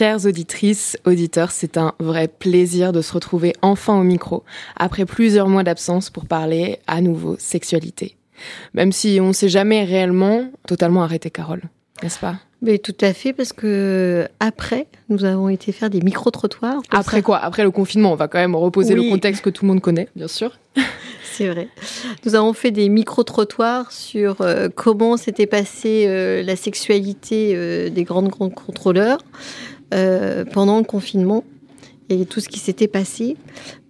Chères auditrices, auditeurs, c'est un vrai plaisir de se retrouver enfin au micro, après plusieurs mois d'absence pour parler à nouveau sexualité. Même si on ne s'est jamais réellement totalement arrêté, Carole, n'est-ce pas? Mais tout à fait, parce que après, nous avons été faire des micro-trottoirs. Après quoi? Après le confinement, on va quand même reposer le contexte que tout le monde connaît, bien sûr. C'est vrai. Nous avons fait des micro-trottoirs sur euh, comment s'était passée euh, la sexualité euh, des grandes, grandes contrôleurs, euh, pendant le confinement et tout ce qui s'était passé.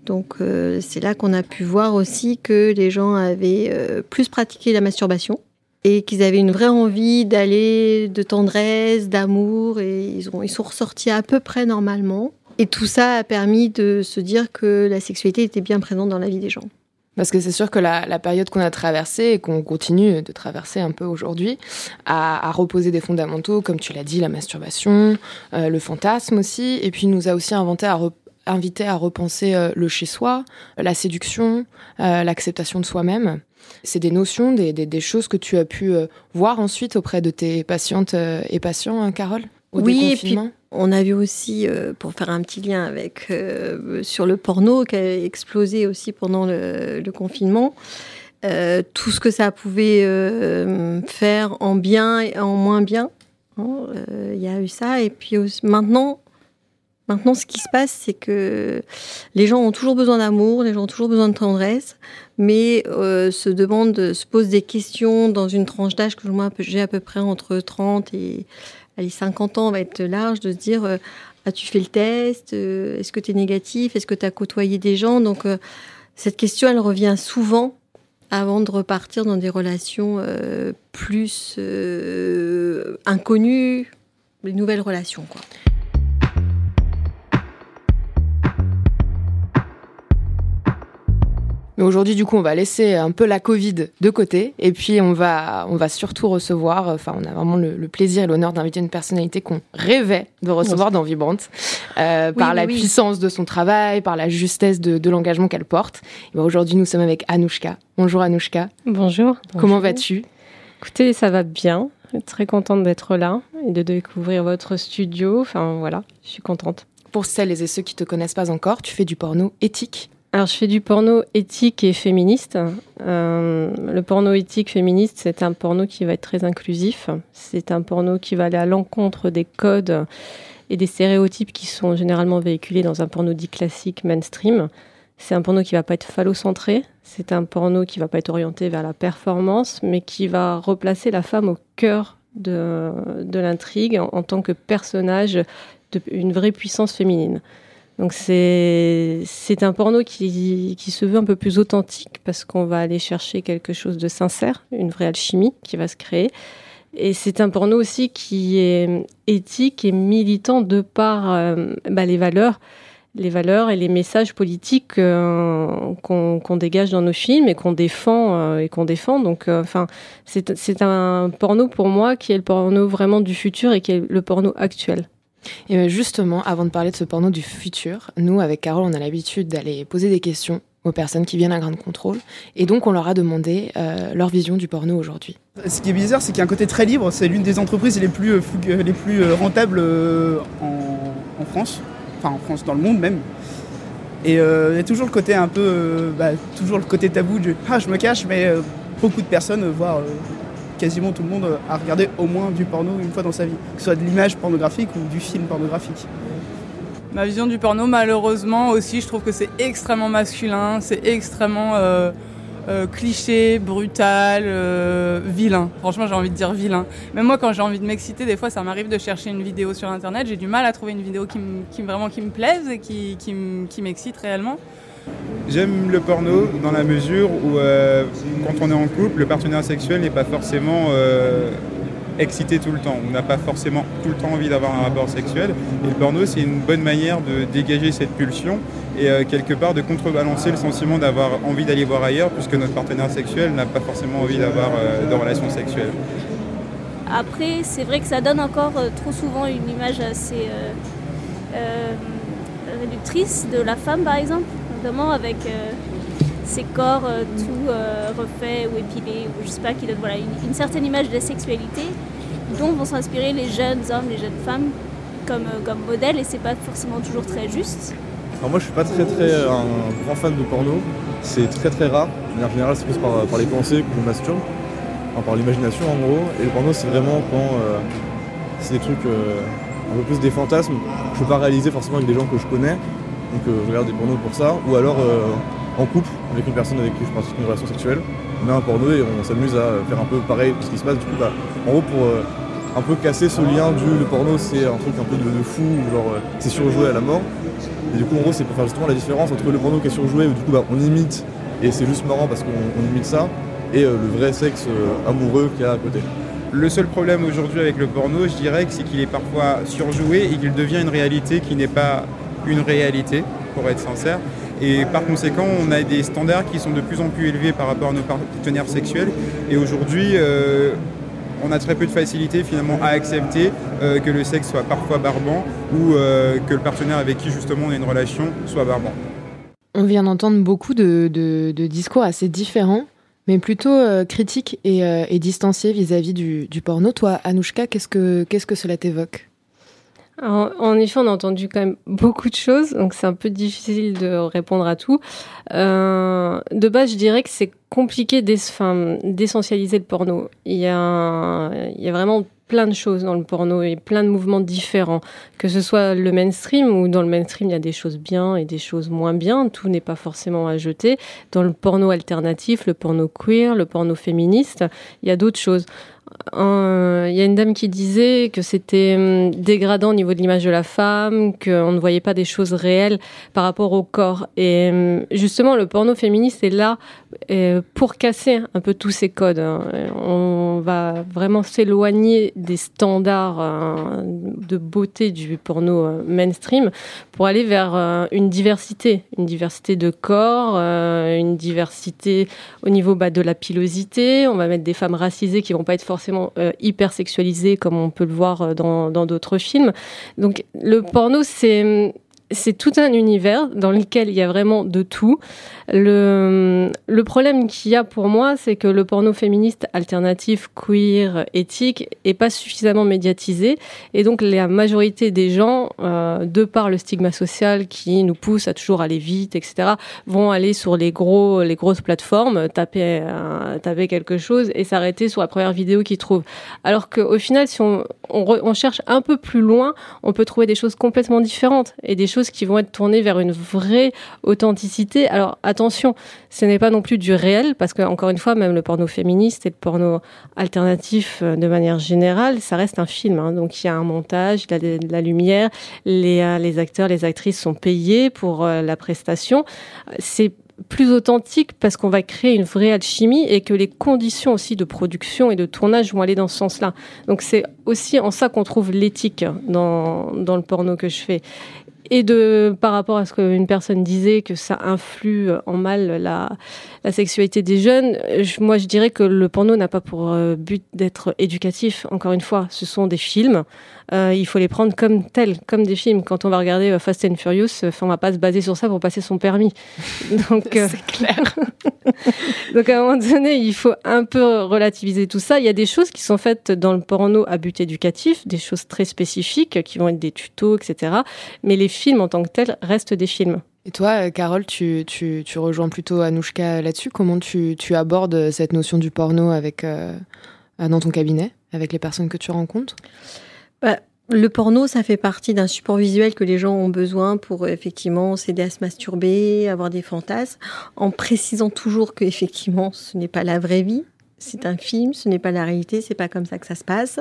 Donc euh, c'est là qu'on a pu voir aussi que les gens avaient euh, plus pratiqué la masturbation et qu'ils avaient une vraie envie d'aller de tendresse, d'amour et ils, ont, ils sont ressortis à peu près normalement. Et tout ça a permis de se dire que la sexualité était bien présente dans la vie des gens. Parce que c'est sûr que la, la période qu'on a traversée et qu'on continue de traverser un peu aujourd'hui a, a, reposé des fondamentaux, comme tu l'as dit, la masturbation, euh, le fantasme aussi, et puis nous a aussi inventé à invité à repenser euh, le chez-soi, la séduction, euh, l'acceptation de soi-même. C'est des notions, des, des, des, choses que tu as pu voir ensuite auprès de tes patientes et patients, hein, Carole? Au oui, et puis on a vu aussi, euh, pour faire un petit lien avec euh, sur le porno qui a explosé aussi pendant le, confinement, euh, tout ce que ça pouvait faire en bien et en moins bien. Il hein, y a eu ça. Et puis maintenant, maintenant, ce qui se passe, c'est que les gens ont toujours besoin d'amour, les gens ont toujours besoin de tendresse, mais se demandent, se posent des questions dans une tranche d'âge que moi j'ai à peu près entre 30 et allez, 50 ans, va être large de se dire euh, as-tu fait le test euh, Est-ce que tu es négatif Est-ce que tu as côtoyé des gens? Donc, euh, cette question, elle revient souvent avant de repartir dans des relations plus inconnues, des nouvelles relations. Quoi. Mais aujourd'hui, du coup, on va laisser un peu la Covid de côté et puis on va, on va surtout recevoir, enfin, on a vraiment le, le plaisir et l'honneur d'inviter une personnalité qu'on rêvait de recevoir dans Vibrante euh, oui, par la oui. puissance de son travail, par la justesse de, de l'engagement qu'elle porte. Ben, aujourd'hui, nous sommes avec Anouchka. Bonjour Anouchka. Bonjour. Comment vas-tu? Écoutez, ça va bien. Très contente d'être là et de découvrir votre studio. Enfin, voilà, je suis contente. Pour celles et ceux qui te connaissent pas encore, tu fais du porno éthique alors, je fais du porno éthique et féministe. Euh, le porno éthique féministe, c'est un porno qui va être très inclusif. C'est un porno qui va aller à l'encontre des codes et des stéréotypes qui sont généralement véhiculés dans un porno dit classique mainstream. C'est un porno qui va pas être phallocentré. C'est un porno qui va pas être orienté vers la performance, mais qui va replacer la femme au cœur de, l'intrigue en, tant que personnage d'une vraie puissance féminine. Donc c'est un porno qui, qui se veut un peu plus authentique parce qu'on va aller chercher quelque chose de sincère, une vraie alchimie qui va se créer. Et c'est un porno aussi qui est éthique et militant de par euh, bah, les valeurs, les valeurs et les messages politiques euh, qu'on qu dégage dans nos films et qu'on défend euh, et qu'on défend. Donc, enfin, c'est un porno pour moi qui est le porno vraiment du futur et qui est le porno actuel. Et justement, avant de parler de ce porno du futur, nous, avec Carole, on a l'habitude d'aller poser des questions aux personnes qui viennent à Grain de Contrôle. Et donc, on leur a demandé euh, leur vision du porno aujourd'hui. Ce qui est bizarre, c'est qu'il y a un côté très libre. C'est l'une des entreprises les plus, euh, les plus euh, rentables en, France. Enfin, en France, dans le monde même. Et euh, il y a toujours le côté un peu... Euh, bah, toujours le côté tabou de « Ah, je me cache », mais beaucoup de personnes, voire quasiment tout le monde a regardé au moins du porno une fois dans sa vie, que ce soit de l'image pornographique ou du film pornographique. Ma vision du porno, malheureusement aussi, je trouve que c'est extrêmement masculin, c'est extrêmement euh, euh, cliché, brutal, euh, vilain. Franchement, j'ai envie de dire vilain. Même moi, quand j'ai envie de m'exciter, des fois, ça m'arrive de chercher une vidéo sur Internet. J'ai du mal à trouver une vidéo qui, qui vraiment qui me plaise et qui, qui m'excite réellement. J'aime le porno dans la mesure où, euh, quand on est en couple, le partenaire sexuel n'est pas forcément euh, excité tout le temps. On n'a pas forcément tout le temps envie d'avoir un rapport sexuel. Et le porno, c'est une bonne manière de dégager cette pulsion et euh, quelque part de contrebalancer le sentiment d'avoir envie d'aller voir ailleurs puisque notre partenaire sexuel n'a pas forcément envie d'avoir de relations sexuelles. Après, c'est vrai que ça donne encore trop souvent une image assez réductrice de la femme, par exemple, notamment avec ses corps euh, tout euh, refaits ou épilés, ou je sais pas, qui donne voilà, une, certaine image de la sexualité dont vont s'inspirer les jeunes hommes, les jeunes femmes comme, euh, comme modèle, et c'est pas forcément toujours très juste. Alors moi je suis pas très très un grand fan de porno, c'est très très rare, en général c'est plus par, les pensées je masturbe, enfin, par l'imagination en gros, et le porno c'est vraiment quand c'est des trucs un peu plus des fantasmes, je peux pas réaliser forcément avec des gens que je connais, donc je regarde des pornos pour ça, ou alors en couple avec une personne avec qui je pratique une relation sexuelle. On met un porno et on s'amuse à faire un peu pareil ce qui se passe. Du coup, bah, en gros, pour euh, un peu casser ce lien du le porno, c'est un truc un peu de, fou, genre euh, c'est surjoué à la mort. Et du coup, en gros, c'est pour faire justement la différence entre le porno qui est surjoué, où du coup, bah, on imite et c'est juste marrant parce qu'on imite ça, et euh, le vrai sexe amoureux qu'il y a à côté. Le seul problème aujourd'hui avec le porno, je dirais, c'est qu'il est parfois surjoué et qu'il devient une réalité qui n'est pas une réalité, pour être sincère. Et par conséquent, on a des standards qui sont de plus en plus élevés par rapport à nos partenaires sexuels. Et aujourd'hui, euh, on a très peu de facilité finalement à accepter euh, que le sexe soit parfois barbant ou euh, que le partenaire avec qui justement on a une relation soit barbant. On vient d'entendre beaucoup de, discours assez différents, mais plutôt critiques et, distanciés vis-à-vis du, porno. Toi, Anouchka, qu'est-ce que, qu'est-ce que cela t'évoque? En effet, on a entendu quand même beaucoup de choses, donc c'est un peu difficile de répondre à tout. Euh, de base, je dirais que c'est compliqué d'essentialiser le porno. Il y, a, il y a vraiment plein de choses dans le porno et plein de mouvements différents, que ce soit le mainstream ou dans le mainstream il y a des choses bien et des choses moins bien, tout n'est pas forcément à jeter. Dans le porno alternatif, le porno queer, le porno féministe, il y a d'autres choses. Euh, il y a une dame qui disait que c'était hum, dégradant au niveau de l'image de la femme, qu'on ne voyait pas des choses réelles par rapport au corps. Et hum, justement, le porno féministe est là euh, pour casser un peu tous ces codes. Hein. On va vraiment s'éloigner des standards hein, de beauté du porno euh, mainstream pour aller vers une diversité, une diversité de corps, une diversité au niveau bah, de la pilosité. On va mettre des femmes racisées qui vont pas être forcément forcément euh, hyper sexualisé comme on peut le voir euh, dans d'autres films. Donc le porno, c'est c'est tout un univers dans lequel il y a vraiment de tout. Le, problème qu'il y a pour moi, c'est que le porno féministe alternatif, queer, éthique, est pas suffisamment médiatisé. Et donc, la majorité des gens, euh, de par le stigma social qui nous pousse à toujours aller vite, etc., vont aller sur les gros, les grosses plateformes, taper, euh, taper quelque chose et s'arrêter sur la première vidéo qu'ils trouvent. Alors qu'au final, si on, on cherche un peu plus loin, on peut trouver des choses complètement différentes et des choses qui vont être tournées vers une vraie authenticité. Alors attention, ce n'est pas non plus du réel, parce que encore une fois, même le porno féministe et le porno alternatif euh, de manière générale, ça reste un film. Hein. Donc il y a un montage, il y a de la lumière, les, euh, les acteurs, les actrices sont payés pour euh, la prestation. C'est plus authentique parce qu'on va créer une vraie alchimie et que les conditions aussi de production et de tournage vont aller dans ce sens-là. Donc c'est aussi en ça qu'on trouve l'éthique dans le porno que je fais et de par rapport à ce qu'une personne disait que ça influe en mal la, la sexualité des jeunes, moi je dirais que le porno n'a pas pour euh, but d'être éducatif. Encore une fois, ce sont des films. Euh, il faut les prendre comme tels, comme des films. Quand on va regarder euh, Fast and Furious, on va pas se baser sur ça pour passer son permis. Donc c'est clair. Donc à un moment donné, il faut un peu relativiser tout ça. Il y a des choses qui sont faites dans le porno à but éducatif, des choses très spécifiques qui vont être des tutos, etc. Mais les films en tant que tels restent des films. Et toi, euh, Carole, tu, tu, tu rejoins plutôt Anouchka là-dessus. Comment tu, tu, abordes cette notion du porno avec, euh, dans ton cabinet, avec les personnes que tu rencontres? Bah, Le porno, ça fait partie d'un support visuel que les gens ont besoin pour effectivement s'aider à se masturber, avoir des fantasmes, en précisant toujours que effectivement, ce n'est pas la vraie vie. C'est un film, ce n'est pas la réalité, c'est pas comme ça que ça se passe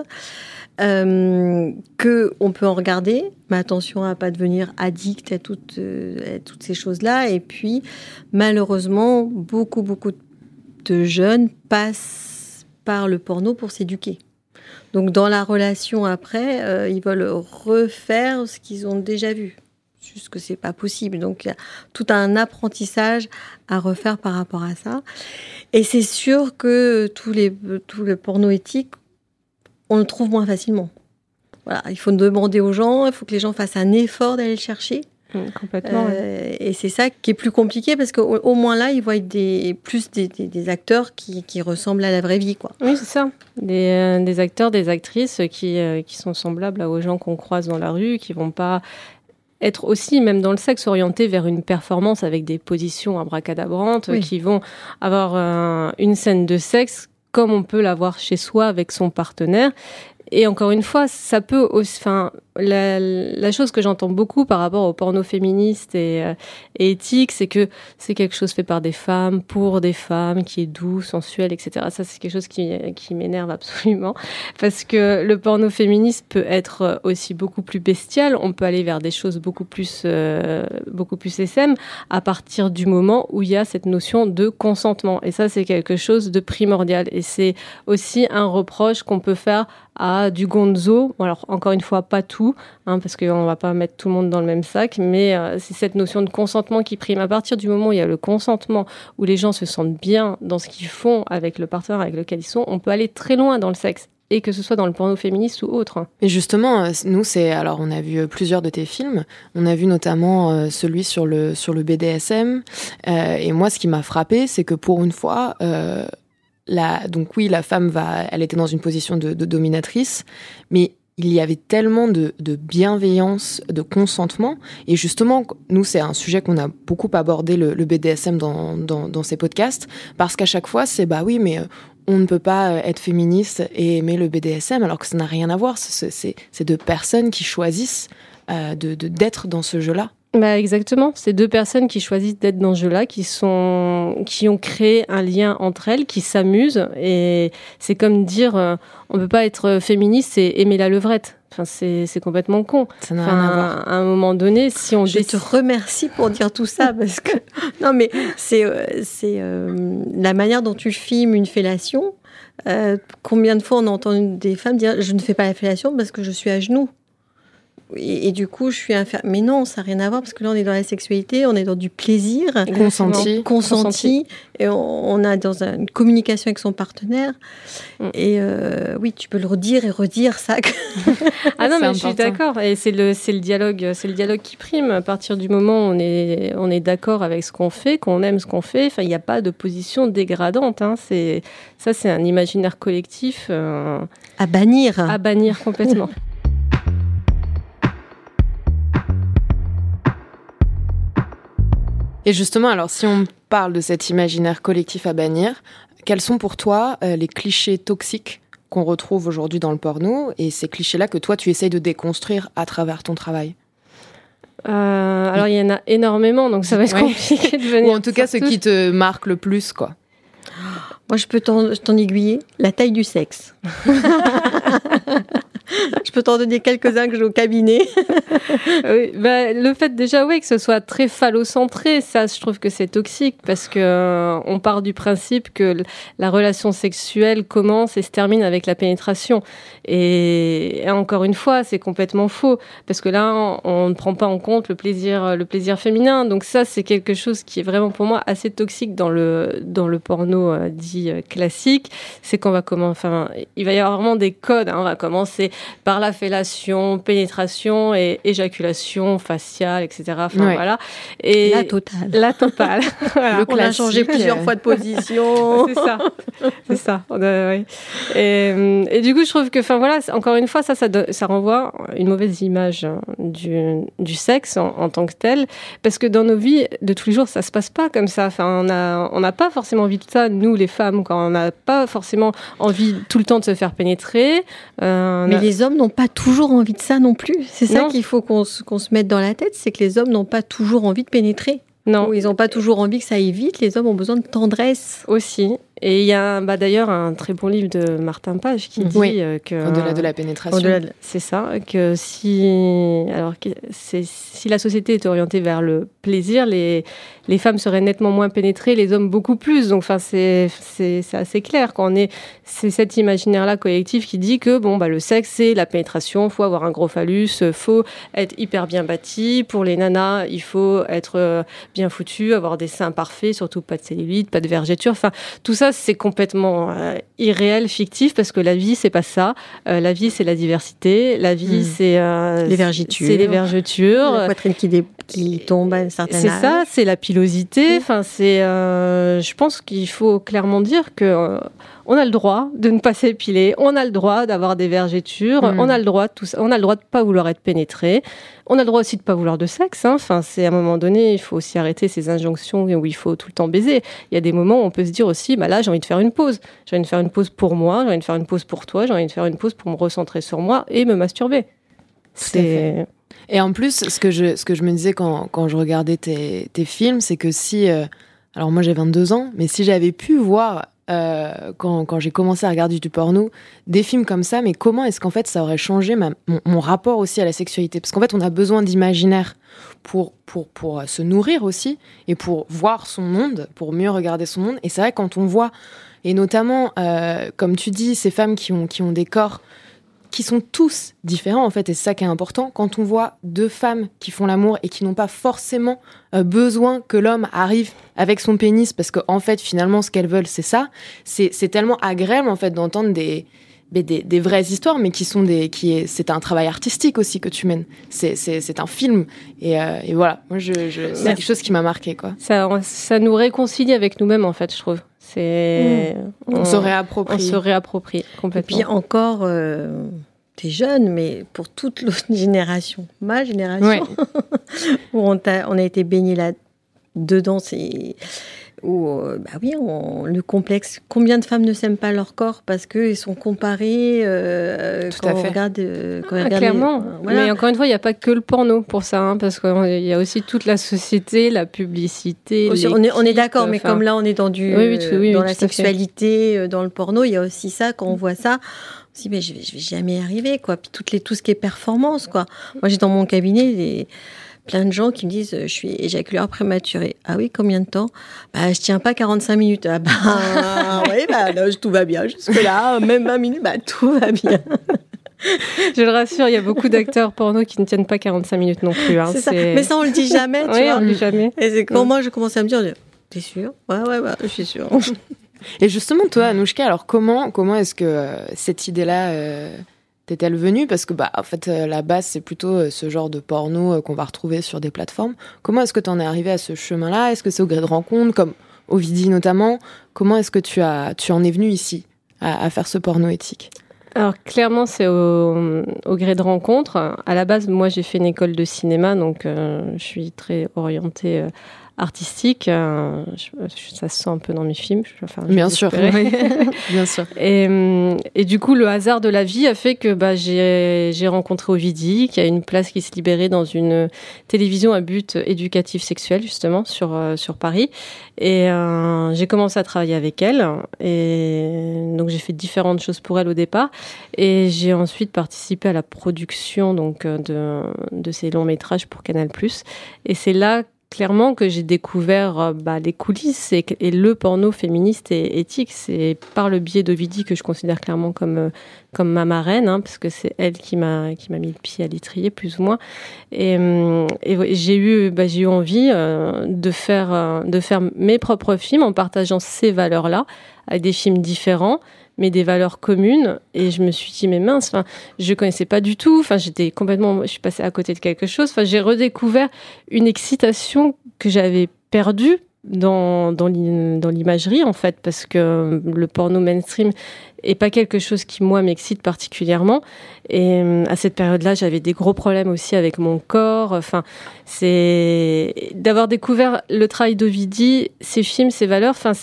euh, que on peut en regarder, mais attention à pas devenir addict à toutes, euh, toutes ces choses-là. Et puis, malheureusement, beaucoup, beaucoup de jeunes passent par le porno pour s'éduquer. Donc dans la relation après, euh, ils veulent refaire ce qu'ils ont déjà vu. Juste que c'est pas possible. Donc il y a tout un apprentissage à refaire par rapport à ça. Et c'est sûr que tous les, tout le porno éthique, on le trouve moins facilement. Voilà, il faut demander aux gens, il faut que les gens fassent un effort d'aller le chercher. Mm, complètement. Euh, et c'est ça qui est plus compliqué parce qu'au au moins là, ils voient des, plus des, des, des acteurs qui, qui, ressemblent à la vraie vie. Quoi. Oui, c'est ça. Des, euh, des, acteurs, des actrices qui, euh, qui sont semblables aux gens qu'on croise dans la rue, qui vont pas être aussi, même dans le sexe, orientés vers une performance avec des positions abracadabrantes, oui. qui vont avoir une scène de sexe comme on peut l'avoir chez soi avec son partenaire. Et encore une fois, ça peut aussi, enfin, la, chose que j'entends beaucoup par rapport au porno féministe et, euh, et éthique, c'est que c'est quelque chose fait par des femmes, pour des femmes, qui est doux, sensuel, etc. Ça, c'est quelque chose qui, qui m'énerve absolument. Parce que le porno féministe peut être aussi beaucoup plus bestial. On peut aller vers des choses beaucoup plus, euh, beaucoup plus SM à partir du moment où il y a cette notion de consentement. Et ça, c'est quelque chose de primordial. Et c'est aussi un reproche qu'on peut faire à du gonzo. Alors, encore une fois, pas tout, hein, parce qu'on ne va pas mettre tout le monde dans le même sac, mais euh, c'est cette notion de consentement qui prime. À partir du moment où il y a le consentement, où les gens se sentent bien dans ce qu'ils font avec le partenaire avec lequel ils sont, on peut aller très loin dans le sexe et que ce soit dans le porno féministe ou autre. Mais justement, euh, nous, c'est alors on a vu plusieurs de tes films. On a vu notamment euh, celui sur le sur le BDSM. Euh, et moi, ce qui m'a frappé, c'est que pour une fois, euh, donc oui, la femme va, elle était dans une position de dominatrice, mais il y avait tellement de, de, bienveillance, de consentement. Et justement, nous, c'est un sujet qu'on a beaucoup abordé, le, le BDSM, dans, dans, dans, ces podcasts, parce qu'à chaque fois, c'est bah oui, mais on ne peut pas être féministe et aimer le BDSM, alors que ça n'a rien à voir. C'est deux personnes qui choisissent euh, de d'être dans ce jeu-là. Bah exactement, c'est deux personnes qui choisissent d'être dans ce jeu-là, qui sont, qui ont créé un lien entre elles, qui s'amusent, et c'est comme dire, euh, on peut pas être féministe et aimer la levrette. Enfin, c'est complètement con. Ça n'a enfin, rien à voir. À un moment donné, si on je te remercie pour dire tout ça parce que non, mais c'est c'est euh, la manière dont tu filmes une fellation. Euh, combien de fois on entend des femmes dire je ne fais pas la fellation parce que je suis à genoux. Et, et, du coup, je suis infirme. Mais non, ça n'a rien à voir parce que là, on est dans la sexualité, on est dans du plaisir consenti, consenti, consenti et on, on, a dans une communication avec son partenaire. Mm. Et euh, oui, tu peux le redire et redire ça. ah non, mais important. je suis d'accord. Et c'est le c'est le dialogue, c'est le dialogue qui prime. À partir du moment où on est on est d'accord avec ce qu'on fait, qu'on aime ce qu'on fait, enfin, il n'y a pas de position dégradante. Hein. C'est ça, c'est un imaginaire collectif euh, à bannir. À bannir complètement. Et justement, alors si on parle de cet imaginaire collectif à bannir, quels sont pour toi euh, les clichés toxiques qu'on retrouve aujourd'hui dans le porno et ces clichés-là que toi tu essayes de déconstruire à travers ton travail? Euh, alors il y en a énormément, donc ça va être ouais. compliqué de venir. Ou en tout cas, ce qui te marque le plus, quoi. Moi, je peux t'en aiguiller. La taille du sexe. je peux t'en donner quelques-uns que j'ai au cabinet. bah, le fait déjà, oui, que ce soit très phallocentré, ça, je trouve que c'est toxique parce que euh, on part du principe que la relation sexuelle commence et se termine avec la pénétration. Et, encore une fois, c'est complètement faux parce que là, on, ne prend pas en compte le plaisir, le plaisir féminin. Donc ça, c'est quelque chose qui est vraiment pour moi assez toxique dans le dans le porno euh, dit euh, classique. C'est qu'on va commencer, enfin, il va y avoir vraiment des codes. Hein, on va commencer par la fellation, pénétration et éjaculation faciale, etc. Enfin, ouais. voilà. Et la totale. La totale. voilà. On a changé plusieurs fois de position. c'est ça. C'est ça. A, ouais. et, et, du coup, je trouve que, enfin voilà, encore une fois, ça, ça, ça renvoie une mauvaise image du, du sexe en, en, tant que tel, parce que dans nos vies de tous les jours, ça se passe pas comme ça. Enfin, on n'a pas forcément envie de ça, nous les femmes, quand on n'a pas forcément envie tout le temps de se faire pénétrer. Euh, Mais a... les hommes n'ont pas toujours envie de ça non plus. C'est ça qu'il faut qu'on se, qu se mette dans la tête, c'est que les hommes n'ont pas toujours envie de pénétrer. Non. Ils n'ont pas toujours envie que ça aille vite. Les hommes ont besoin de tendresse. Aussi. Et il y a bah, d'ailleurs un très bon livre de Martin Page qui dit Oui. euh, que Au-delà de la pénétration. de- c'est ça, que si, alors, que si la société est orientée vers le plaisir, les, les femmes seraient nettement moins pénétrées, les hommes beaucoup plus. Donc, enfin, c'est, c'est, assez clair quand on est, c'est cet imaginaire-là collectif qui dit que bon, bah, le sexe, c'est la pénétration, faut avoir un gros phallus, euh, faut être hyper bien bâti. Pour les nanas, il faut être euh, bien foutu, avoir des seins parfaits, surtout pas de cellulite, pas de vergeture. Enfin, tout ça, c'est complètement euh, irréel, fictif, parce que la vie, c'est pas ça. Euh, la vie, c'est la diversité. La vie, Mm. c'est euh, Les vergetures. C'est les vergetures. La poitrine qui, dé- qui tombe à un certain C'est ça, c'est la pilosité. Enfin, c'est. euh, je pense qu'il faut clairement dire que on a le droit de ne pas s'épiler, on a le droit d'avoir des vergetures, Mm. on a le droit de tout ça, on a le droit de pas vouloir être pénétré, on a le droit aussi de pas vouloir de sexe. hein. Enfin, c'est à un moment donné, il faut aussi arrêter ces injonctions où il faut tout le temps baiser. Il y a des moments où on peut se dire aussi, bah là, j'ai envie de faire une pause. J'ai envie de faire une pause pour moi, j'ai envie de faire une pause pour toi, j'ai envie de faire une pause pour me recentrer sur moi et me masturber. C'est Et en plus, ce que je, ce que je me disais quand, quand je regardais tes, tes films, c'est que si. euh, alors, moi, j'ai 22 ans, mais si j'avais pu voir, euh, quand, j'ai commencé à regarder du porno, des films comme ça, mais comment est-ce qu'en fait ça aurait changé mon, rapport aussi à la sexualité? Parce qu'en fait, on a besoin d'imaginaire pour, euh, se nourrir aussi et pour voir son monde, pour mieux regarder son monde. Et c'est vrai, quand on voit, et notamment, euh, comme tu dis, ces femmes qui ont des corps qui sont tous différents en fait et c'est ça qui est important. Quand on voit deux femmes qui font l'amour et qui n'ont pas forcément euh, besoin que l'homme arrive avec son pénis parce qu'en en fait finalement ce qu'elles veulent c'est ça c'est tellement agréable en fait d'entendre des mais des, des vraies histoires mais qui sont des qui c'est un travail artistique aussi que tu mènes. C'est un film. Et, euh, et voilà. Moi je, je c'est quelque chose qui m'a marqué quoi. ça, ça nous réconcilie avec nous-mêmes en fait, je trouve. C'est on, se réapproprie on se réapproprie Et complètement. puis encore, euh, t'es jeune, mais pour toute l'autre génération, ma génération, où on, t'a- on a été baigné là-dedans, c'est où, euh, bah oui, on- le complexe. Combien de femmes ne s'aiment pas leur corps parce qu'ils sont comparés euh, Tout quand à on fait. regarde. euh, quand on Ah, les- clairement. voilà. Mais encore une fois, il n'y a pas que le porno pour ça, hein, parce qu'il y a aussi toute la société, la publicité. Aussi, on est, on est l'équipe, d'accord, mais comme là on est dans du Oui, oui, tout- oui, dans oui, la sexualité, euh, dans le porno, il y a aussi ça quand on voit ça. On se dit mais je vais, je vais jamais y arriver quoi. Puis toutes les tout ce qui est performance quoi. Moi j'ai dans mon cabinet des plein de gens qui me disent euh, je suis éjaculaire prématuré. Ah oui, combien de temps? Bah je tiens pas 45 minutes. Ah bah oui, bah là, tout va bien jusque là, même 20 minutes, bah tout va bien. Je le rassure, il y a beaucoup d'acteurs porno qui ne tiennent pas 45 minutes non plus. hein, c'est ça. Mais ça on le dit jamais, tu Oui, vois. on le dit jamais. Et c'est quand Mm. moi je commence à me dire T'es sûr? Ouais, ouais, ouais, je suis sûre. Et justement, toi, Anouchka, alors comment, comment est-ce que euh, cette idée-là euh, t'est-elle venue Parce que, bah, en fait, euh, la base, c'est plutôt euh, ce genre de porno euh, qu'on va retrouver sur des plateformes. Comment est-ce que tu en es arrivé à ce chemin-là? Est-ce que c'est au gré de rencontres, comme Ovidie notamment? Comment est-ce que tu, as, tu en es venu ici à, faire ce porno éthique? Alors clairement, c'est au, gré de rencontres. À la base, moi, j'ai fait une école de cinéma, donc je suis très orientée euh, artistique. Euh, je- ça se sent un peu dans mes films. Enfin, Bien sûr, espérer. bien sûr. Et, hum, et du coup, le hasard de la vie a fait que bah, j'ai j'ai rencontré Ovidie, qui a une place qui se libérait dans une télévision à but éducatif sexuel, justement, sur, euh, sur Paris. Et euh, j'ai commencé à travailler avec elle. Et donc, j'ai fait différentes choses pour elle au départ. Et j'ai ensuite participé à la production donc, euh, de, de ces longs métrages pour Canal. Et c'est là clairement que j'ai découvert euh, bah, les coulisses et, le porno féministe et éthique. C'est par le biais d'Ovidie que je considère clairement comme, euh, comme ma marraine, hein, parce que c'est elle qui m'a qui m'a mis le pied à l'étrier, plus ou moins. Et, hum, et j'ai eu, bah, j'ai eu envie euh, de, faire, euh, de faire mes propres films en partageant ces valeurs-là, avec des films différents mais des valeurs communes. Et je me suis dit, mais mince, enfin, je connaissais pas du tout. Enfin, j'étais complètement, je suis passée à côté de quelque chose. Enfin, j'ai redécouvert une excitation que j'avais perdue dans, dans l'i- dans l'imagerie, en fait, parce que le porno mainstream et pas quelque chose qui moi m'excite particulièrement. Et euh, à cette période-là, j'avais des gros problèmes aussi avec mon corps. Enfin, c'est d'avoir découvert le travail d'Ovidie, ses films, ses valeurs. Enfin,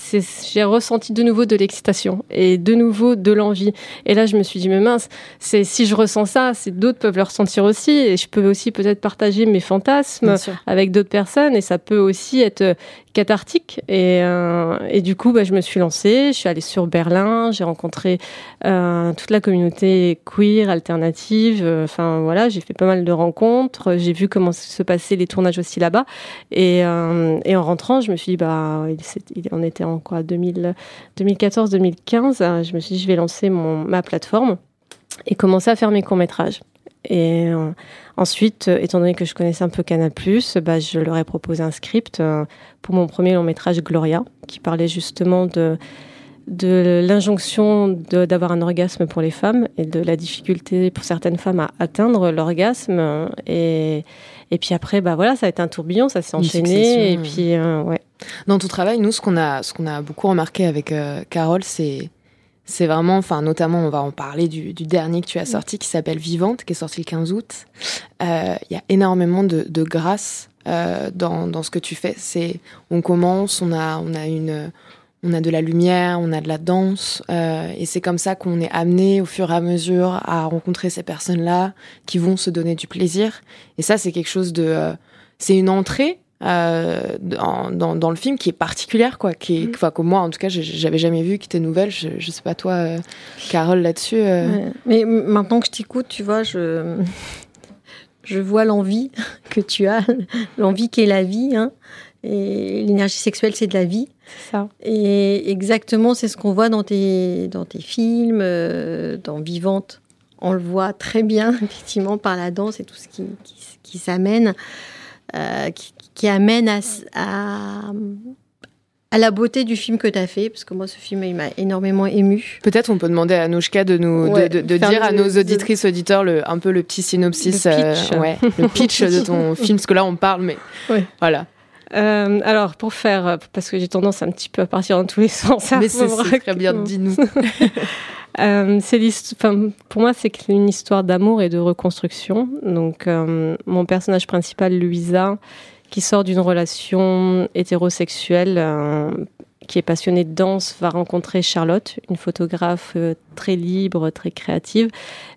j'ai ressenti de nouveau de l'excitation et de nouveau de l'envie. Et là, je me suis dit, mais mince, c'est si je ressens ça, c'est d'autres peuvent le ressentir aussi, et je peux aussi peut-être partager mes fantasmes avec d'autres personnes, et ça peut aussi être cathartique. Et, euh, et du coup, bah, je me suis lancée. Je suis allée sur Berlin. J'ai rencontré euh, toute la communauté queer, alternative. Euh, enfin voilà, j'ai fait pas mal de rencontres. J'ai vu comment se passaient les tournages aussi là-bas. Et, euh, et, en rentrant, je me suis dit, bah, il, on était en quoi 2014-2015. Je me suis dit, je vais lancer mon, ma plateforme et commencer à faire mes courts métrages. Et ensuite, étant donné que je connaissais un peu Canal+, bah, je leur ai proposé un script pour mon premier long métrage Gloria, qui parlait justement de de l'injonction d'avoir un orgasme pour les femmes et de la difficulté pour certaines femmes à atteindre l'orgasme et et puis après bah voilà ça a été un tourbillon ça s'est enchaîné et puis ouais dans ton travail nous ce qu'on a ce qu'on a beaucoup remarqué avec Carole c'est c'est vraiment, enfin, notamment, on va en parler du, dernier que tu as sorti qui s'appelle Vivante, qui est sorti le 15 août. Euh, il y a énormément de, grâce euh, dans, dans, ce que tu fais. C'est, on commence, on a, on a une, on a de la lumière, on a de la danse, euh, et c'est comme ça qu'on est amené au fur et à mesure à rencontrer ces personnes-là qui vont se donner du plaisir. Et ça, c'est quelque chose de, c'est une entrée euh, dans, dans, le film qui est particulière quoi qui est, mm. enfin comme moi en tout cas j'avais jamais vu qui était nouvelle je, je sais pas toi euh, Carole là-dessus euh. mais maintenant que je t'écoute tu vois je je vois l'envie que tu as l'envie qu'est la vie hein. et l'énergie sexuelle c'est de la vie ça et exactement c'est ce qu'on voit dans tes dans tes films dans Vivante on le voit très bien effectivement par la danse et tout ce qui, qui, qui s'amène euh, qui, amène à, à, la beauté du film que tu as fait, parce que moi, ce film, il m'a énormément ému. Peut-être on peut demander à Nouchka de nous de, dire à nos auditrices, auditeurs, le, un peu le petit synopsis, le pitch, euh, ouais, le pitch de ton film, parce que là, on parle, mais voilà. Euh, alors, pour faire, parce que j'ai tendance un petit peu à partir dans tous les sens. Mais c'est très bien, dis-nous. Euh, pour moi, c'est une histoire d'amour et de reconstruction. Donc, euh, mon personnage principal, Louisa, qui sort d'une relation hétérosexuelle, euh, qui est passionnée de danse, va rencontrer Charlotte, une photographe euh, très libre, très créative.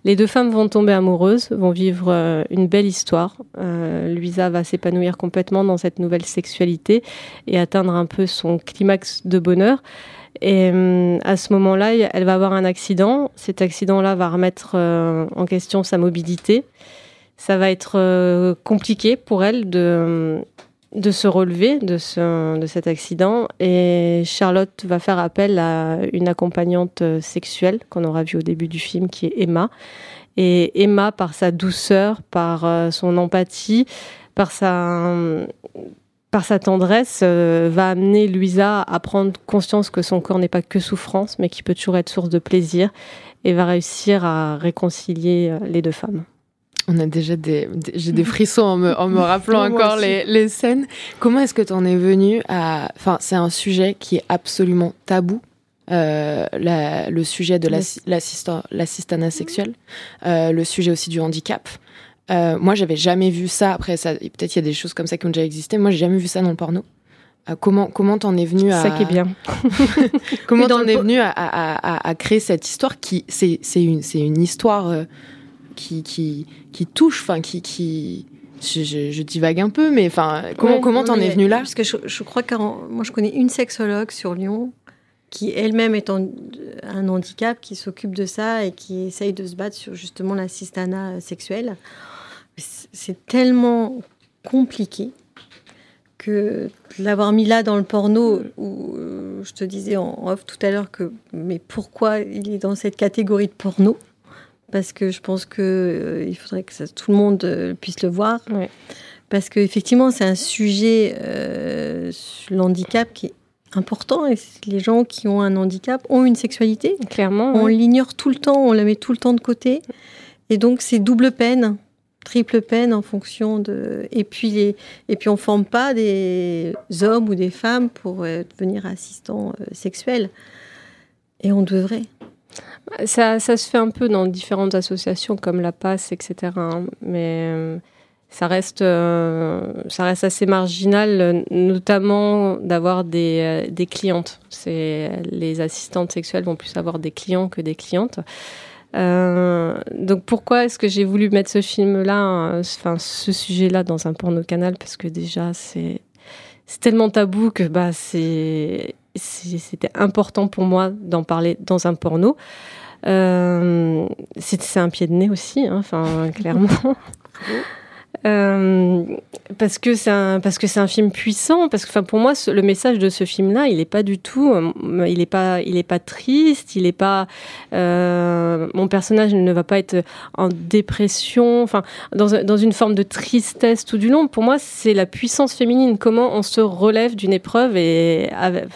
Les deux femmes vont tomber amoureuses, vont vivre euh, une belle histoire. Louisa va s'épanouir complètement dans cette nouvelle sexualité et atteindre un peu son climax de bonheur. Et euh, à ce moment-là, elle va avoir un accident. Cet accident-là va remettre euh, en question sa mobilité. Ça va être euh, compliqué pour elle de, de se relever de, ce, de cet accident. Et Charlotte va faire appel à une accompagnante sexuelle qu'on aura vue au début du film, qui est Emma. Et Emma, par sa douceur, par son empathie, par sa par sa tendresse, euh, va amener Louisa à prendre conscience que son corps n'est pas que souffrance, mais qui peut toujours être source de plaisir, et va réussir à réconcilier euh, les deux femmes. On a déjà des, j'ai des frissons en me, en me rappelant encore les, les, scènes. Comment est-ce que tu en es venu à, enfin, c'est un sujet qui est absolument tabou. Euh, la, le sujet de l'assistanat sexuel, euh, le sujet aussi du handicap. Euh, moi, j'avais jamais vu ça. Après, ça, peut-être il y a des choses comme ça qui ont déjà existé. Moi, j'ai jamais vu ça dans le porno. Euh, comment comment t'en es venu à ça qui est bien comment t'en es venu à, à, à, créer cette histoire qui c'est c'est une c'est une histoire euh, qui qui qui touche enfin qui qui je, je, divague un peu mais enfin comment comment t'en es venu là? parce que je, je crois que moi je connais une sexologue sur Lyon qui elle-même est en, un handicap qui s'occupe de ça et qui essaye de se battre sur justement l'assistanat sexuel. C'est tellement compliqué que l'avoir mis là dans le porno, où euh, je te disais en off tout à l'heure que mais pourquoi il est dans cette catégorie de porno? Parce que je pense que euh, il faudrait que tout le monde euh, puisse le voir. Parce qu'effectivement, c'est un sujet, l'handicap, qui est important. Et les gens qui ont un handicap ont une sexualité. Clairement. On l'ignore tout le temps, on la met tout le temps de côté. Et donc, c'est double peine triple peine en fonction de. Et puis, les... et puis on ne forme pas des hommes ou des femmes pour euh, devenir assistants euh, sexuels. Et on devrait. Ça, se fait un peu dans différentes associations comme la PASS, etc. Hein. mais ça reste, euh, ça reste assez marginal, notamment d'avoir des, euh, des clientes. C'est, les assistantes sexuelles vont plus avoir des clients que des clientes. Euh, donc pourquoi est-ce que j'ai voulu mettre ce film-là, enfin ce sujet-là dans un porno canal? Parce que déjà c'est c'est tellement tabou que bah c'est c'était important pour moi d'en parler dans un porno. Euh, c'est un pied de nez aussi, hein, enfin clairement. Euh, parce que c'est un parce que c'est un film puissant parce que enfin pour moi le message de ce film là il est pas du tout euh, il est pas il est pas triste il est pas euh, mon personnage ne va pas être en dépression enfin dans dans une forme de tristesse tout du long. Pour moi c'est la puissance féminine comment on se relève d'une épreuve et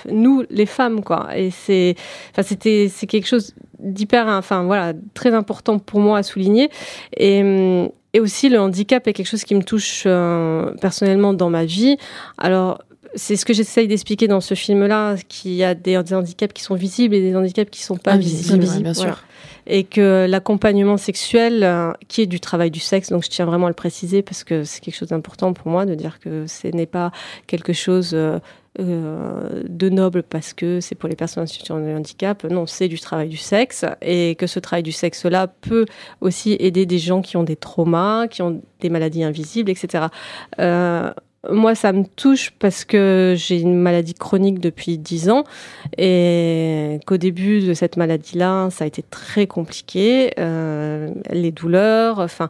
nous les femmes quoi. Et c'est enfin c'était c'est quelque chose d'hyper enfin voilà très important pour moi à souligner. Et et aussi, le handicap est quelque chose qui me touche euh, personnellement dans ma vie. Alors, c'est ce que j'essaye d'expliquer dans ce film-là, qu'il y a des, handicaps qui sont visibles et des handicaps qui ne sont pas visibles. bien sûr. Et que l'accompagnement sexuel, euh, qui est du travail du sexe, donc je tiens vraiment à le préciser parce que c'est quelque chose d'important pour moi de dire que ce n'est pas quelque chose euh, euh, de noble parce que c'est pour les personnes en situation de handicap. Non, c'est du travail du sexe et que ce travail du sexe-là peut aussi aider des gens qui ont des traumas, qui ont des maladies invisibles, etc. Moi, ça me touche parce que j'ai une maladie chronique depuis 10 ans et qu'au début de cette maladie-là, ça a été très compliqué. Euh, les douleurs, enfin,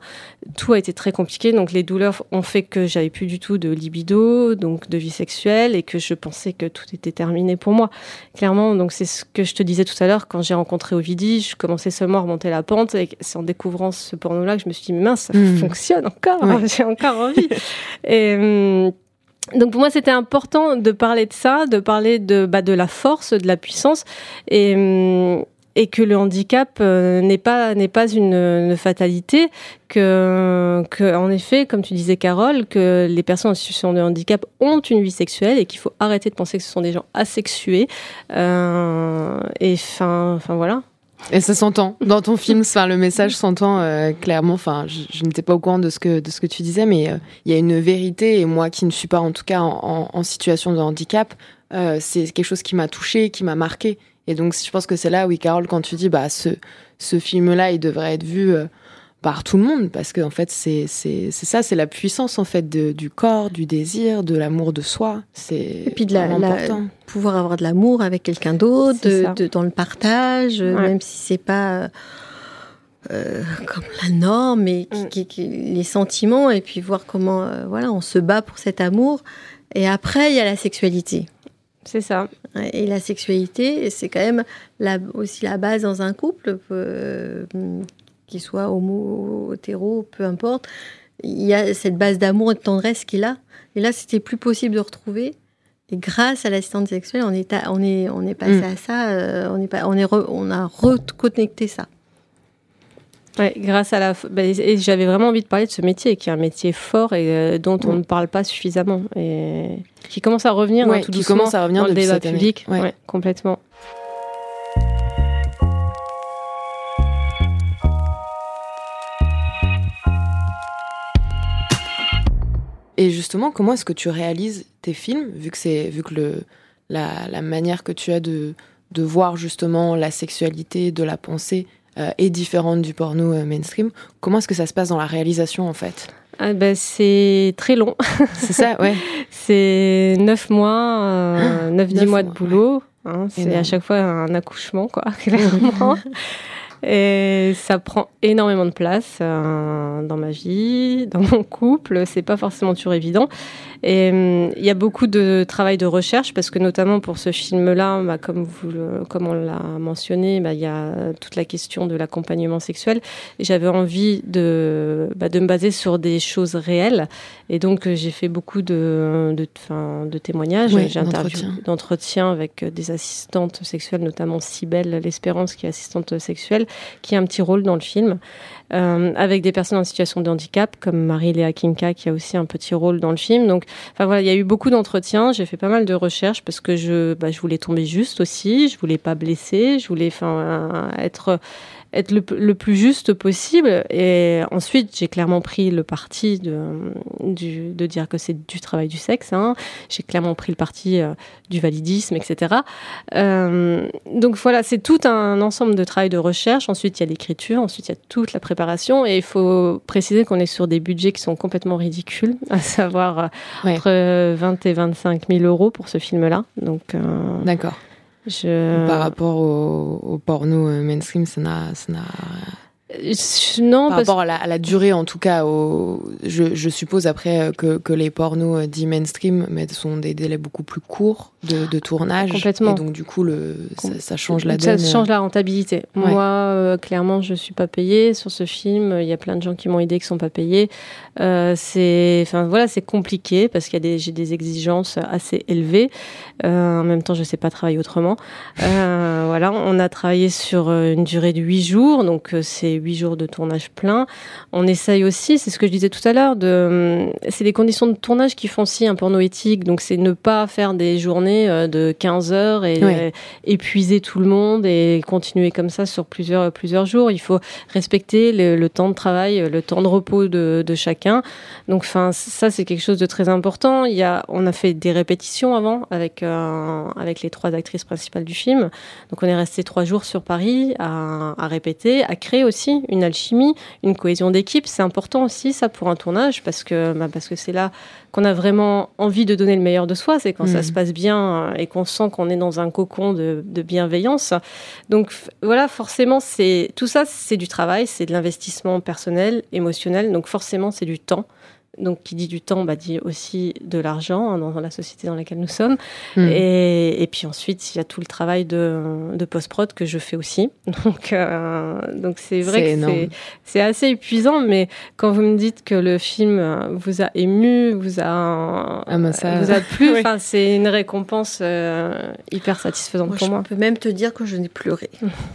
tout a été très compliqué. Donc, les douleurs ont fait que j'avais plus du tout de libido, donc de vie sexuelle et que je pensais que tout était terminé pour moi. Clairement, donc c'est ce que je te disais tout à l'heure quand j'ai rencontré Ovidie, je commençais seulement à remonter la pente et c'est en découvrant ce porno-là que je me suis dit, mince, ça mmh. fonctionne encore, j'ai encore envie. et, hum, donc pour moi c'était important de parler de ça, de parler de bah, de la force, de la puissance. Et hum, et que le handicap euh, n'est pas n'est pas une, fatalité que que en effet comme tu disais Carole que les personnes en situation de handicap ont une vie sexuelle et qu'il faut arrêter de penser que ce sont des gens asexués. Euh, et enfin enfin voilà et ça s'entend dans ton film. Enfin, le message s'entend euh, clairement. Enfin, je, n'étais pas au courant de ce que de ce que tu disais, mais euh, il y a une vérité. Et moi, qui ne suis pas en tout cas en, situation de handicap, euh, c'est quelque chose qui m'a touché, qui m'a marqué. Et donc, je pense que c'est là, oui, Carole, quand tu dis, bah, ce ce film-là, il devrait être vu par tout le monde parce qu'en en fait c'est c'est ça c'est la puissance en fait de, du corps du désir de l'amour de soi c'est et puis de la, pouvoir avoir de l'amour avec quelqu'un d'autre de, dans le partage même si c'est pas euh, comme la norme qui, mm. les sentiments et puis voir comment euh, voilà on se bat pour cet amour et après il y a la sexualité c'est ça. Et la sexualité, c'est quand même la, aussi la base dans un couple. Euh, qu'il soit homo, hétéro, peu importe, il y a cette base d'amour et de tendresse qu'il a. Et là, c'était plus possible de retrouver. Et grâce à l'assistante sexuelle, on est, on est, on est passé mm. à ça, euh, on, est pas, on, est on a reconnecté ça. Ouais, grâce à la. Bah, et j'avais vraiment envie de parler de ce métier, qui est un métier fort et euh, dont on mm. ne parle pas suffisamment. Et qui commence à revenir hein, tout qui commence à revenir dans le débat public. Ouais. complètement. Et justement, comment est-ce que tu réalises tes films, vu que c'est vu que le la, la, manière que tu as de de voir justement la sexualité, de la pensée euh, est différente du porno euh, mainstream? Comment est-ce que ça se passe dans la réalisation en fait? Ah ben, c'est très long. C'est ça, ouais. c'est neuf mois, euh, neuf, dix mois de boulot. Hein, c'est à chaque fois un accouchement, quoi, clairement. Et ça prend énormément de place euh, dans ma vie, dans mon couple. C'est pas forcément toujours évident. Et hum, il y a beaucoup de travail de recherche parce que notamment pour ce film-là, bah, comme, vous comme on l'a mentionné, bah, il y a toute la question de l'accompagnement sexuel. Et j'avais envie de, bah, de me baser sur des choses réelles. Et donc j'ai fait beaucoup de, de, de témoignages, j'ai d'entretiens avec des assistantes sexuelles, notamment Cybelle L'Espérance qui est assistante sexuelle, qui a un petit rôle dans le film. Euh, avec des personnes en situation de handicap, comme Marie-Léa Kinka, qui a aussi un petit rôle dans le film. Donc, Enfin voilà, il y a eu beaucoup d'entretiens. J'ai fait pas mal de recherches parce que je, bah, je voulais tomber juste aussi. Je voulais pas blesser. Je voulais, enfin, être être le, le, plus juste possible. Et ensuite, j'ai clairement pris le parti de, du, de dire que c'est du travail du sexe. Hein. J'ai clairement pris le parti euh, du validisme, etc. Euh, donc voilà, c'est tout un ensemble de travail de recherche. Ensuite, il y a l'écriture. Ensuite, il y a toute la préparation. Et il faut préciser qu'on est sur des budgets qui sont complètement ridicules, à savoir euh, ouais. entre 20 et 25 000 euros pour ce film-là. Donc, D'accord. Je... Par rapport au, au porno euh, mainstream, ça n'a, ça n'a non, par rapport à la, à la, durée, en tout cas, au, je, je, suppose après euh, que, que, les pornos dits mainstream mais sont des délais beaucoup plus courts de, de tournage. Complètement. Et donc, du coup, le, ça, ça change la ça donne. change la rentabilité. Ouais. Moi, euh, clairement, je suis pas payée sur ce film. Il y a plein de gens qui m'ont aidé qui sont pas payés. Euh, c'est, enfin voilà, c'est compliqué parce qu'il y a des, j'ai des exigences assez élevées. Euh, en même temps, je sais pas travailler autrement. Euh, voilà, on a travaillé sur une durée de huit jours, donc c'est huit jours de tournage plein. On essaye aussi, c'est ce que je disais tout à l'heure, de, c'est des conditions de tournage qui font aussi un porno éthique. Donc c'est ne pas faire des journées de 15 heures et ouais. épuiser tout le monde et continuer comme ça sur plusieurs plusieurs jours. Il faut respecter le, le temps de travail, le temps de repos de, de chacun. Donc, enfin, ça c'est quelque chose de très important. Il y a, on a fait des répétitions avant avec euh, avec les trois actrices principales du film. Donc, on est resté trois jours sur Paris à, à répéter, à créer aussi une alchimie, une cohésion d'équipe. C'est important aussi ça pour un tournage parce que bah, parce que c'est là qu'on a vraiment envie de donner le meilleur de soi. C'est quand mmh. ça se passe bien et qu'on sent qu'on est dans un cocon de, de bienveillance. Donc voilà, forcément, c'est tout ça, c'est du travail, c'est de l'investissement personnel, émotionnel. Donc forcément, c'est du temps. Donc, qui dit du temps, bah, dit aussi de l'argent hein, dans la société dans laquelle nous sommes. Mmh. Et, et, puis ensuite, il y a tout le travail de, de post-prod que je fais aussi. Donc, euh, donc c'est vrai que c'est assez épuisant, mais quand vous me dites que le film vous a ému, vous a, ah, ça... vous a plu, oui. c'est une récompense euh, hyper satisfaisante moi, pour moi. Je peux même te dire que je n'ai pleuré.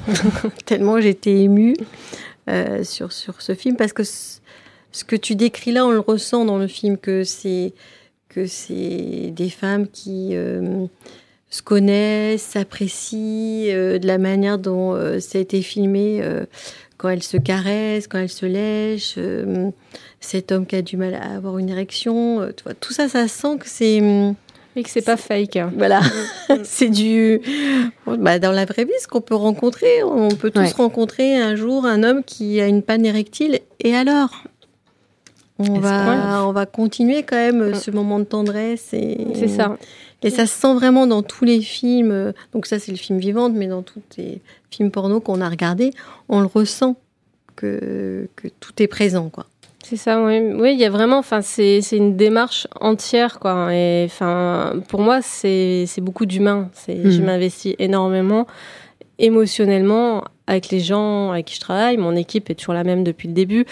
Tellement j'étais émue euh, sur, sur ce film, parce que ce que tu décris là, on le ressent dans le film, que c'est que c'est des femmes qui euh, se connaissent, s'apprécient euh, de la manière dont euh, ça a été filmé, quand elles se caressent, quand elles se lèchent, cet homme qui a du mal à avoir une érection, tu vois, tout ça, ça sent que c'est et que c'est pas fake. Voilà, c'est du. Bah, dans la vraie vie, ce qu'on peut rencontrer, on peut tous Ouais. rencontrer un jour un homme qui a une panne érectile. Et alors? On va, on va continuer quand même ce moment de tendresse. Et, C'est ça. et ça se sent vraiment dans tous les films. Donc, ça, c'est le film Vivante, mais dans tous les films porno qu'on a regardés, on le ressent que, que tout est présent, quoi. C'est ça, oui. Oui, il y a vraiment, enfin, c'est, une démarche entière, quoi. Et, enfin, pour moi, c'est, c'est beaucoup d'humain. Je m'investis énormément émotionnellement avec les gens avec qui je travaille. Mon équipe est toujours la même depuis le début.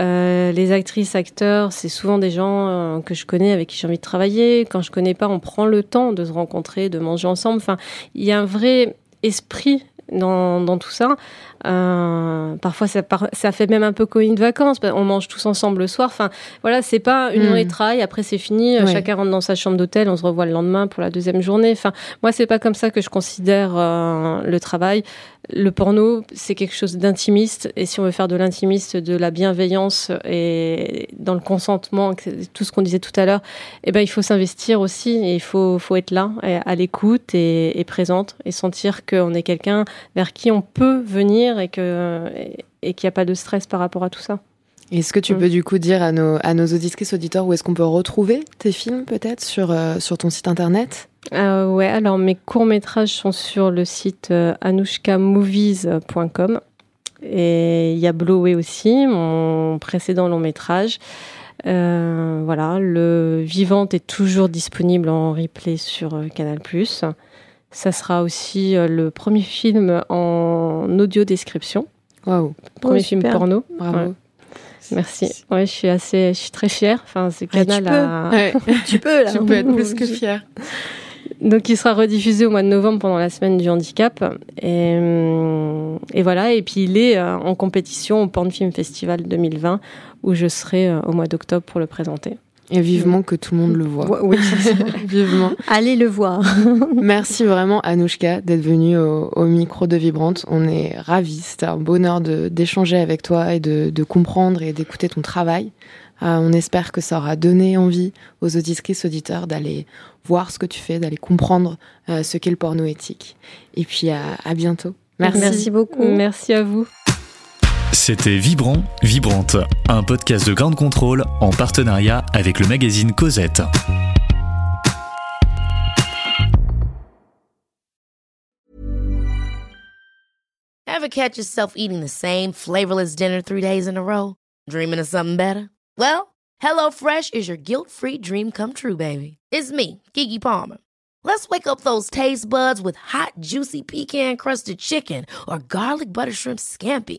Euh, les actrices, acteurs, c'est souvent des gens euh, que je connais, avec qui j'ai envie de travailler. Quand je connais pas, on prend le temps de se rencontrer, de manger ensemble. Enfin, il y a un vrai esprit dans, dans tout ça. Euh, parfois, ça, par- ça fait même un peu colonie de vacances. On mange tous ensemble le soir. Enfin, voilà, c'est pas une journée de travail. Après, c'est fini. Ouais. Chacun rentre dans sa chambre d'hôtel. On se revoit le lendemain pour la deuxième journée. Enfin, moi, c'est pas comme ça que je considère euh, le travail. Le porno, c'est quelque chose d'intimiste. Et si on veut faire de l'intimiste, de la bienveillance et dans le consentement, tout ce qu'on disait tout à l'heure, eh ben, il faut s'investir aussi. Et il faut, faut être là, à l'écoute et, et présente, et sentir qu'on est quelqu'un vers qui on peut venir et que et, et qu'il n'y a pas de stress par rapport à tout ça. Est-ce que tu Mm. peux du coup dire à nos, à nos auditrices, auditeurs, où est-ce qu'on peut retrouver tes films peut-être sur, euh, sur ton site internet? Euh, ouais, alors mes courts-métrages sont sur le site euh, et il y a Blowé aussi, mon précédent long-métrage. Euh, voilà, le Vivante est toujours disponible en replay sur euh, Canal+. Ça sera aussi euh, le premier film en audio description, Waouh, premier Oh, film porno. bravo. Ouais. Merci. Ouais, je suis assez, je suis très fière. Enfin, c'est Ah, tu Canal peux. a- Ouais, Tu peux, là. tu peux être plus que fier. Donc, il sera rediffusé au mois de novembre pendant la semaine du handicap. Et, et voilà. Et puis, il est euh, en compétition au Porn Film Festival 2020 où je serai euh, au mois d'octobre pour le présenter. Et vivement que tout le monde le voit. Oui, vivement. Allez le voir. Merci vraiment Anouchka d'être venue au, micro de Vibrante. On est ravis. C'était un bonheur d'échanger avec toi et de, de comprendre et d'écouter ton travail. Euh, on espère que ça aura donné envie aux auditrices, auditeurs d'aller voir ce que tu fais, d'aller comprendre euh, ce qu'est le porno éthique. Et puis à, bientôt. Merci. Merci beaucoup. Merci à vous. C'était Vibrant, Vibrante, un podcast de Grande Contrôle en partenariat avec le magazine Cosette. Ever catch yourself eating the same flavorless dinner three days in a row? Dreaming of something better? Well, HelloFresh is your guilt-free dream come true, baby. It's me, Kiki Palmer. Let's wake up those taste buds with hot, juicy pecan-crusted chicken or garlic butter shrimp scampi.